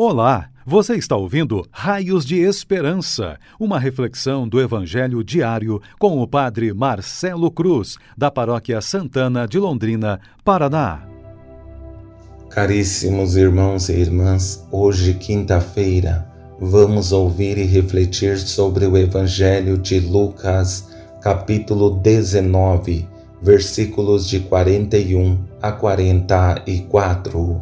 Olá, você está ouvindo Raios de Esperança, uma reflexão do Evangelho diário com o Padre Marcelo Cruz, da Paróquia Santana de Londrina, Paraná. Caríssimos irmãos e irmãs, hoje, quinta-feira, vamos ouvir e refletir sobre o Evangelho de Lucas, capítulo 19, versículos de 41 a 44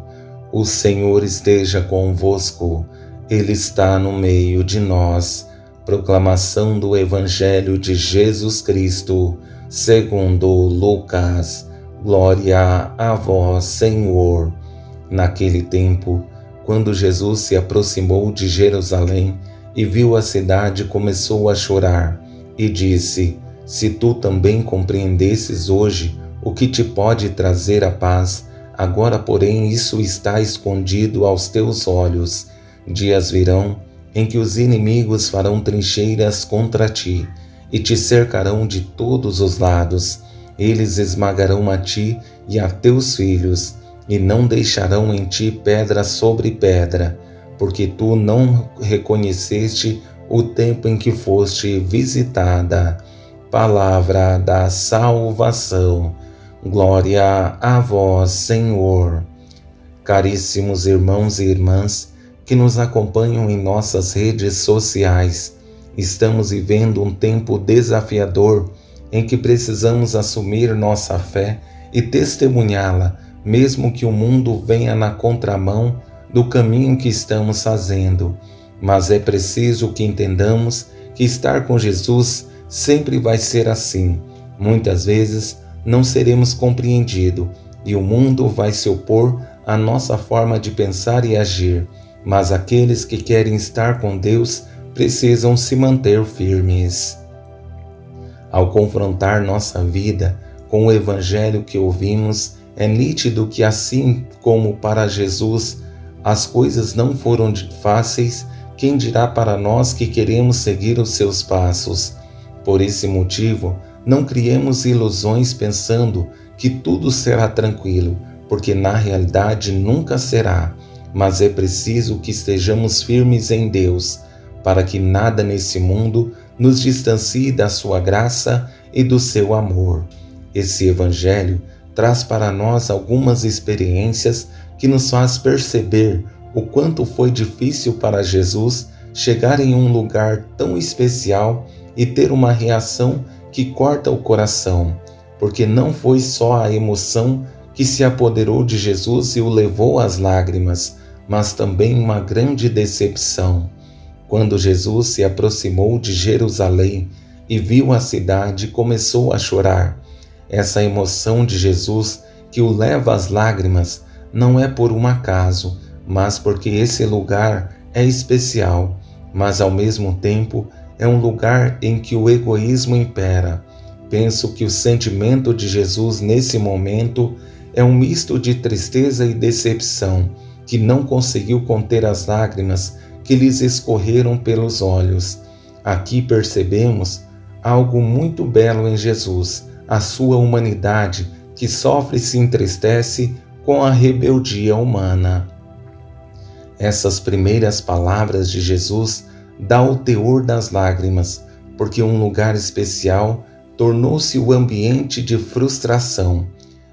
o Senhor esteja convosco, Ele está no meio de nós. Proclamação do Evangelho de Jesus Cristo, segundo Lucas. Glória a vós, Senhor. Naquele tempo, quando Jesus se aproximou de Jerusalém e viu a cidade, começou a chorar e disse: Se tu também compreendesses hoje o que te pode trazer a paz, Agora, porém, isso está escondido aos teus olhos. Dias virão em que os inimigos farão trincheiras contra ti e te cercarão de todos os lados. Eles esmagarão a ti e a teus filhos, e não deixarão em ti pedra sobre pedra, porque tu não reconheceste o tempo em que foste visitada. Palavra da salvação. Glória a vós, Senhor. Caríssimos irmãos e irmãs que nos acompanham em nossas redes sociais, estamos vivendo um tempo desafiador em que precisamos assumir nossa fé e testemunhá-la, mesmo que o mundo venha na contramão do caminho que estamos fazendo. Mas é preciso que entendamos que estar com Jesus sempre vai ser assim. Muitas vezes, não seremos compreendidos e o mundo vai se opor à nossa forma de pensar e agir, mas aqueles que querem estar com Deus precisam se manter firmes. Ao confrontar nossa vida com o Evangelho que ouvimos, é nítido que, assim como para Jesus as coisas não foram fáceis, quem dirá para nós que queremos seguir os seus passos? Por esse motivo, não criemos ilusões pensando que tudo será tranquilo, porque na realidade nunca será. Mas é preciso que estejamos firmes em Deus, para que nada nesse mundo nos distancie da sua graça e do seu amor. Esse evangelho traz para nós algumas experiências que nos faz perceber o quanto foi difícil para Jesus chegar em um lugar tão especial e ter uma reação que corta o coração, porque não foi só a emoção que se apoderou de Jesus e o levou às lágrimas, mas também uma grande decepção. Quando Jesus se aproximou de Jerusalém e viu a cidade, começou a chorar. Essa emoção de Jesus que o leva às lágrimas não é por um acaso, mas porque esse lugar é especial, mas ao mesmo tempo é um lugar em que o egoísmo impera. Penso que o sentimento de Jesus nesse momento é um misto de tristeza e decepção, que não conseguiu conter as lágrimas que lhes escorreram pelos olhos. Aqui percebemos algo muito belo em Jesus, a sua humanidade que sofre e se entristece com a rebeldia humana. Essas primeiras palavras de Jesus dá o teor das lágrimas, porque um lugar especial tornou-se o ambiente de frustração.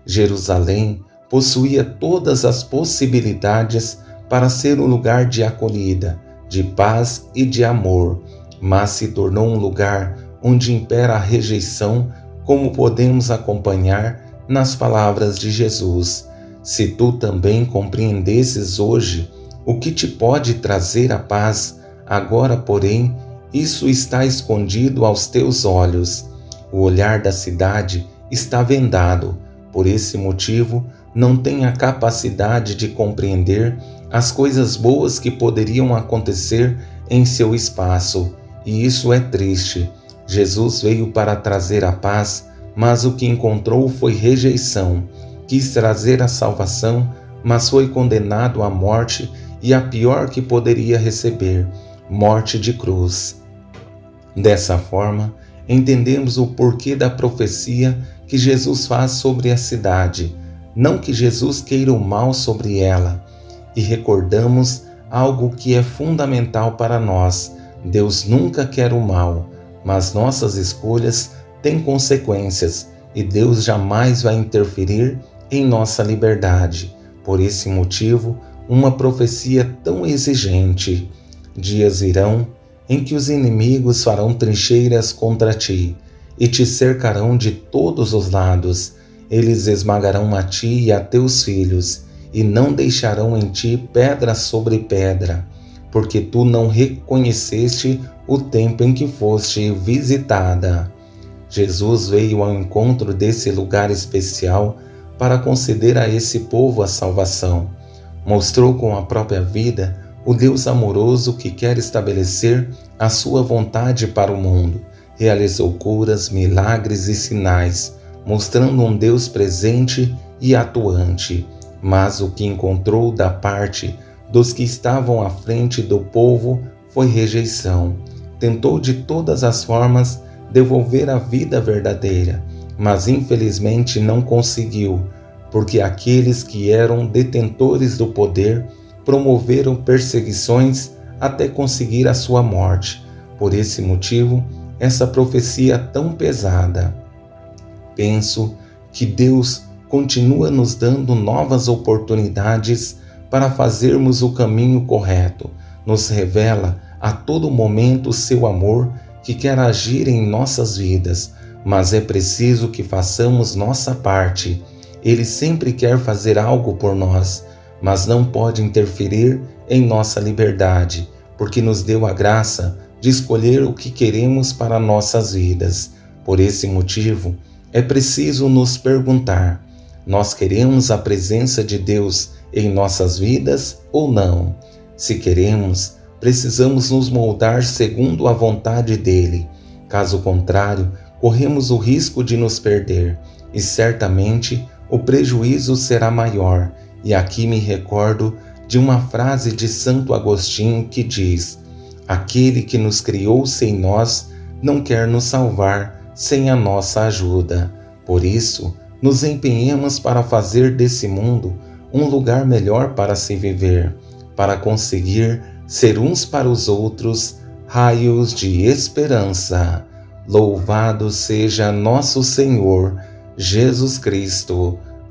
Jerusalém possuía todas as possibilidades para ser um lugar de acolhida, de paz e de amor, mas se tornou um lugar onde impera a rejeição, como podemos acompanhar nas palavras de Jesus. Se tu também compreendesses hoje o que te pode trazer a paz, Agora, porém, isso está escondido aos teus olhos. O olhar da cidade está vendado. Por esse motivo, não tem a capacidade de compreender as coisas boas que poderiam acontecer em seu espaço. E isso é triste. Jesus veio para trazer a paz, mas o que encontrou foi rejeição. Quis trazer a salvação, mas foi condenado à morte e a pior que poderia receber morte de cruz. Dessa forma, entendemos o porquê da profecia que Jesus faz sobre a cidade, não que Jesus queira o mal sobre ela, e recordamos algo que é fundamental para nós. Deus nunca quer o mal, mas nossas escolhas têm consequências e Deus jamais vai interferir em nossa liberdade. Por esse motivo, uma profecia tão exigente. Dias virão em que os inimigos farão trincheiras contra ti e te cercarão de todos os lados. Eles esmagarão a ti e a teus filhos, e não deixarão em ti pedra sobre pedra, porque tu não reconheceste o tempo em que foste visitada. Jesus veio ao encontro desse lugar especial para conceder a esse povo a salvação. Mostrou com a própria vida o Deus amoroso que quer estabelecer a sua vontade para o mundo realizou curas, milagres e sinais, mostrando um Deus presente e atuante. Mas o que encontrou da parte dos que estavam à frente do povo foi rejeição. Tentou de todas as formas devolver a vida verdadeira, mas infelizmente não conseguiu, porque aqueles que eram detentores do poder promoveram perseguições até conseguir a sua morte. Por esse motivo, essa profecia tão pesada. Penso que Deus continua nos dando novas oportunidades para fazermos o caminho correto. Nos revela a todo momento seu amor que quer agir em nossas vidas, mas é preciso que façamos nossa parte. Ele sempre quer fazer algo por nós, mas não pode interferir em nossa liberdade, porque nos deu a graça de escolher o que queremos para nossas vidas. Por esse motivo, é preciso nos perguntar: nós queremos a presença de Deus em nossas vidas ou não? Se queremos, precisamos nos moldar segundo a vontade dele. Caso contrário, corremos o risco de nos perder e certamente o prejuízo será maior. E aqui me recordo de uma frase de Santo Agostinho que diz: Aquele que nos criou sem nós não quer nos salvar sem a nossa ajuda. Por isso, nos empenhemos para fazer desse mundo um lugar melhor para se viver, para conseguir ser uns para os outros raios de esperança. Louvado seja nosso Senhor Jesus Cristo,